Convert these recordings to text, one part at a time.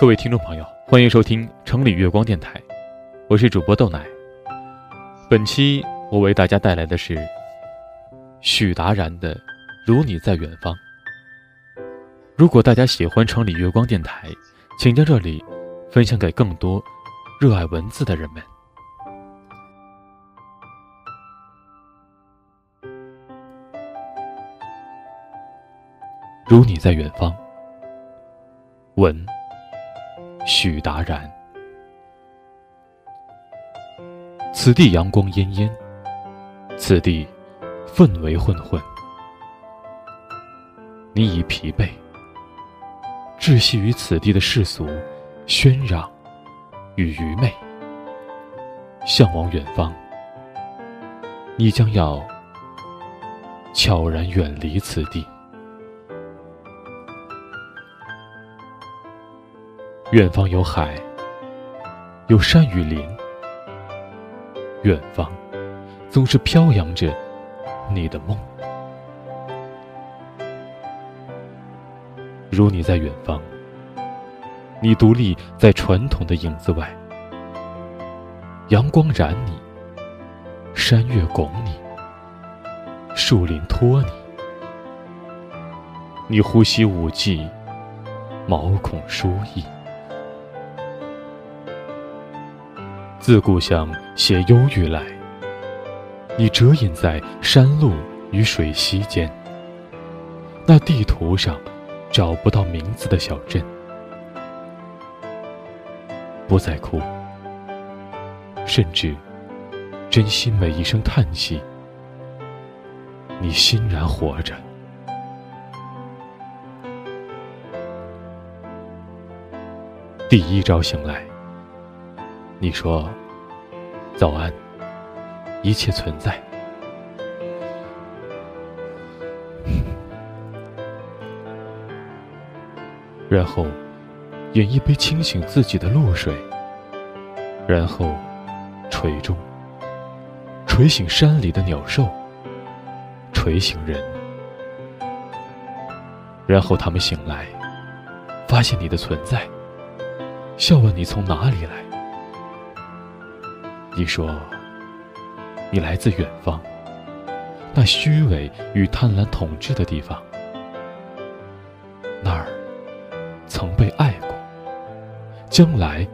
各位听众朋友，欢迎收听城里月光电台，我是主播豆奶。本期我为大家带来的是许达然的《如你在远方》。如果大家喜欢城里月光电台，请将这里分享给更多热爱文字的人们。如你在远方，文。许达然，此地阳光滟滟，此地氛围混混。你已疲惫，窒息于此地的世俗、喧嚷与愚昧，向往远方，你将要悄然远离此地。远方有海，有山与林。远方总是飘扬着你的梦。如你在远方，你独立在传统的影子外，阳光染你，山岳拱你，树林托你，你呼吸五季，毛孔舒逸。自故乡携忧郁来，你折隐在山路与水溪间，那地图上找不到名字的小镇。不再哭，甚至珍惜每一声叹息。你欣然活着。第一朝醒来。你说：“早安，一切存在。”然后，饮一杯清醒自己的露水。然后，锤钟，锤醒山里的鸟兽，锤醒人。然后他们醒来，发现你的存在，笑问你从哪里来。你说，你来自远方，那虚伪与贪婪统治的地方，那儿曾被爱过，将来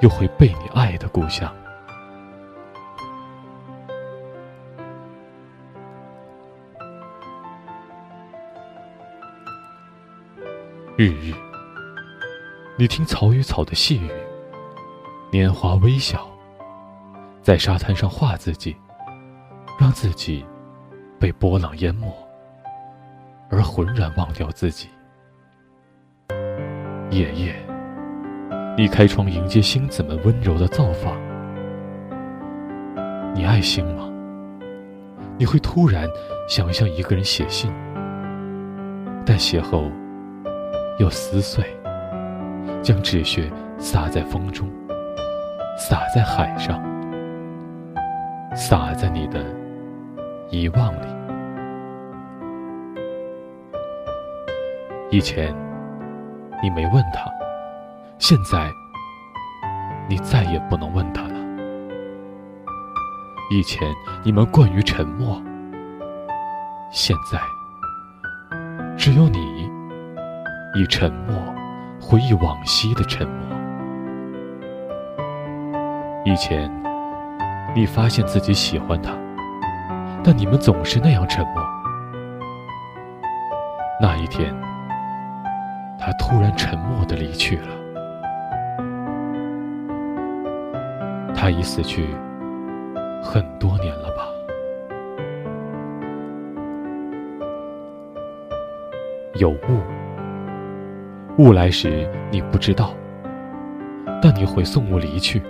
又会被你爱的故乡。日日，你听草与草的细语，年华微笑。在沙滩上画自己，让自己被波浪淹没，而浑然忘掉自己。夜夜，你开窗迎接星子们温柔的造访。你爱星吗？你会突然想向一个人写信，但写后又撕碎，将纸屑撒在风中，洒在海上。洒在你的遗忘里。以前你没问他，现在你再也不能问他了。以前你们惯于沉默，现在只有你以沉默回忆往昔的沉默。以前。你发现自己喜欢他，但你们总是那样沉默。那一天，他突然沉默的离去了。他已死去很多年了吧？有雾，雾来时你不知道，但你会送雾离去。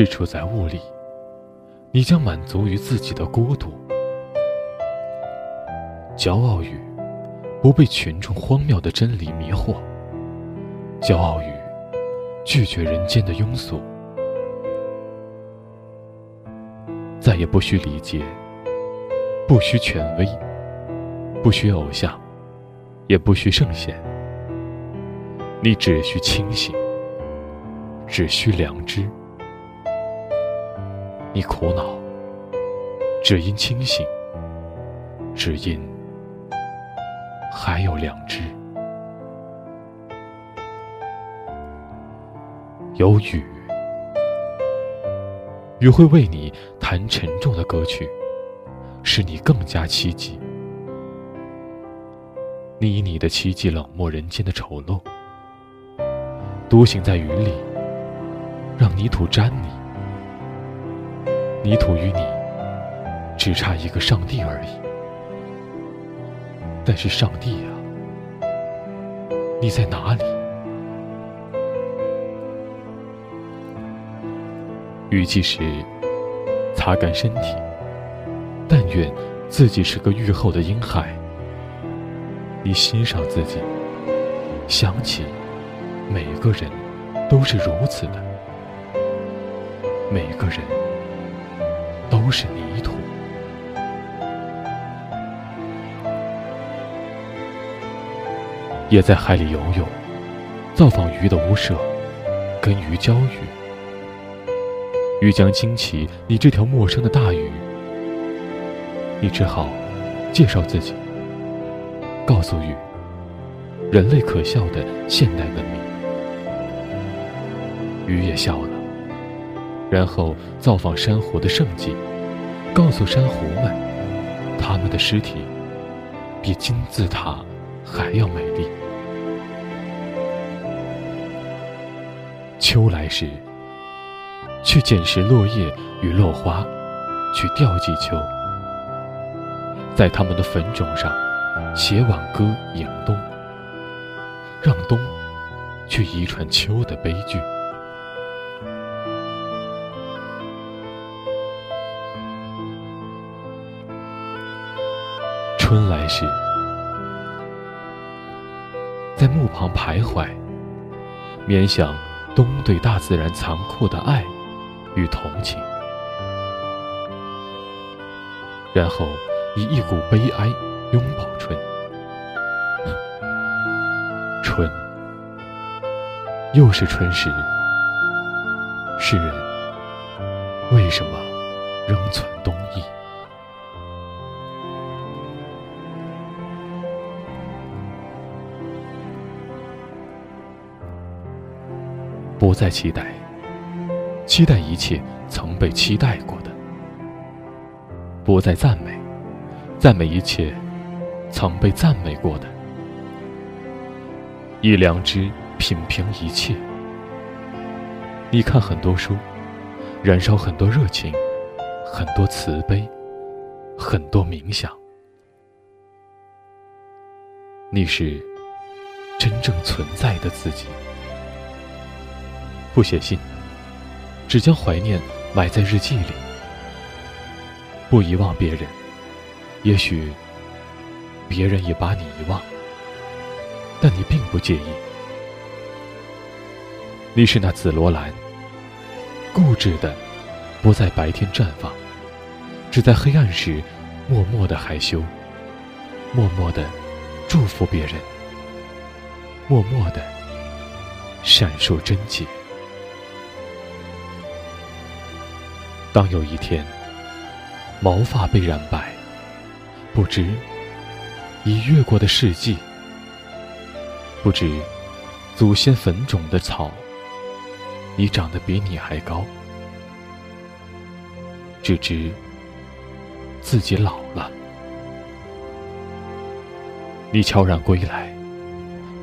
是处在雾里，你将满足于自己的孤独，骄傲于不被群众荒谬的真理迷惑，骄傲于拒绝人间的庸俗，再也不需礼节不需权威，不需偶像，也不需圣贤。你只需清醒，只需良知。你苦恼，只因清醒，只因还有良知。有雨，雨会为你弹沉重的歌曲，使你更加凄寂。你以你的凄寂冷漠人间的丑陋，独行在雨里，让泥土沾你。泥土与你只差一个上帝而已。但是上帝啊，你在哪里？雨季时，擦干身体。但愿自己是个雨后的婴孩。你欣赏自己，想起每个人都是如此的，每个人都是泥土。也在海里游泳，造访鱼的屋舍，跟鱼交语。鱼将惊起你这条陌生的大鱼，你只好介绍自己，告诉鱼，人类可笑的现代文明。鱼也笑了，然后造访珊瑚的圣迹，告诉珊瑚们，它们的尸体比金字塔还要美丽。秋来时。去捡拾落叶与落花，去吊祭秋，在他们的坟冢上写挽歌迎冬，让冬去遗传秋的悲剧。春来时，在墓旁徘徊，勉想冬对大自然残酷的爱。与同情，然后以一股悲哀拥抱春。春，又是春时。世人为什么仍存冬意？再期待。期待一切曾被期待过的，不再赞美，赞美一切曾被赞美过的，一良知品评一切。你看很多书，燃烧很多热情，很多慈悲，很多冥想。你是真正存在的自己。不写信。只将怀念埋在日记里，不遗忘别人。也许别人也把你遗忘，但你并不介意。你是那紫罗兰，固执的不在白天绽放，只在黑暗时默默的害羞，默默的祝福别人，默默的闪烁贞洁。当有一天，毛发被染白，不知已越过的世纪，不知祖先坟冢的草，已长得比你还高，只知自己老了。你悄然归来，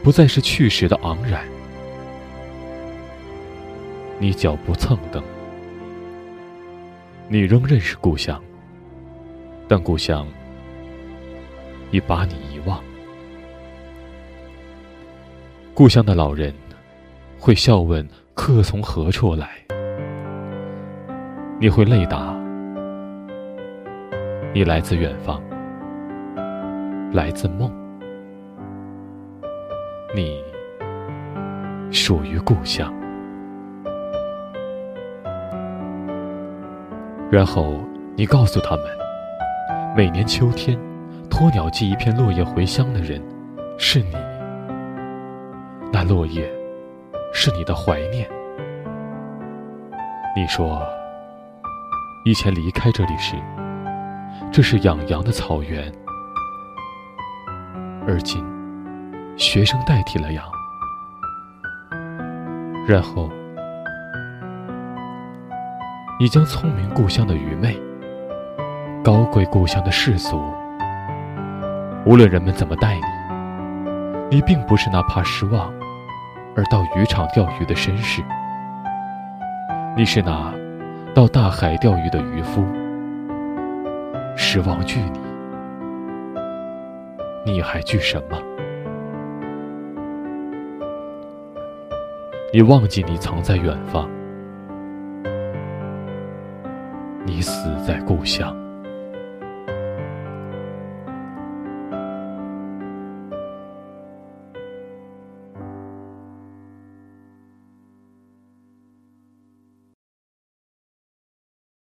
不再是去时的昂然，你脚步蹭蹬。你仍认识故乡，但故乡已把你遗忘。故乡的老人会笑问：“客从何处来？”你会泪答：“你来自远方，来自梦。你属于故乡。”然后，你告诉他们，每年秋天，托鸟寄一片落叶回乡的人，是你。那落叶，是你的怀念。你说，以前离开这里时，这是养羊的草原，而今，学生代替了羊，然后，你将聪明故乡的愚昧，高贵故乡的世俗，无论人们怎么待你，你并不是那怕失望而到渔场钓鱼的绅士。你是那到大海钓鱼的渔夫，失望惧你，你还惧什么？你忘记你藏在远方，死在故乡。